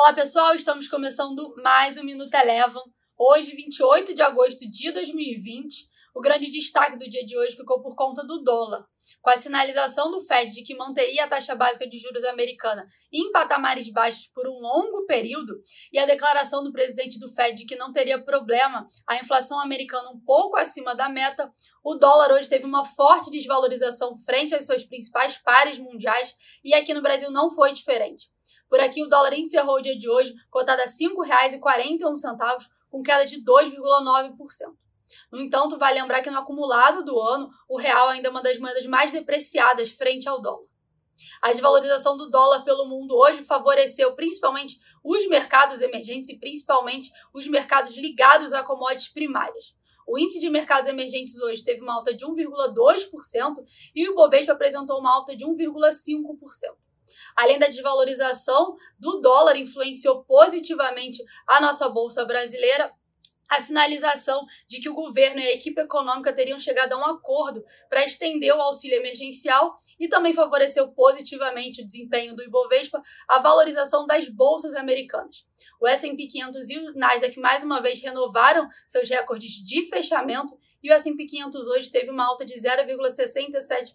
Olá pessoal, estamos começando mais um Minuto Elevam. Hoje, 28 de agosto de 2020, o grande destaque do dia de hoje ficou por conta do dólar, com a sinalização do Fed de que manteria a taxa básica de juros americana em patamares baixos por um longo período e a declaração do presidente do Fed de que não teria problema a inflação americana um pouco acima da meta, o dólar hoje teve uma forte desvalorização frente aos seus principais pares mundiais e aqui no Brasil não foi diferente. Por aqui, o dólar encerrou o dia de hoje cotado a R$ 5,41, com queda de 2,9%. No entanto, vale lembrar que no acumulado do ano, o real ainda é uma das moedas mais depreciadas frente ao dólar. A desvalorização do dólar pelo mundo hoje favoreceu principalmente os mercados emergentes e principalmente os mercados ligados a commodities primárias. O índice de mercados emergentes hoje teve uma alta de 1,2% e o Bovespa apresentou uma alta de 1,5%. Além da desvalorização do dólar, influenciou positivamente a nossa bolsa brasileira a sinalização de que o governo e a equipe econômica teriam chegado a um acordo para estender o auxílio emergencial e também favoreceu positivamente o desempenho do Ibovespa, a valorização das bolsas americanas. O S&P 500 e o Nasdaq mais uma vez renovaram seus recordes de fechamento e o S&P 500 hoje teve uma alta de 0,67%.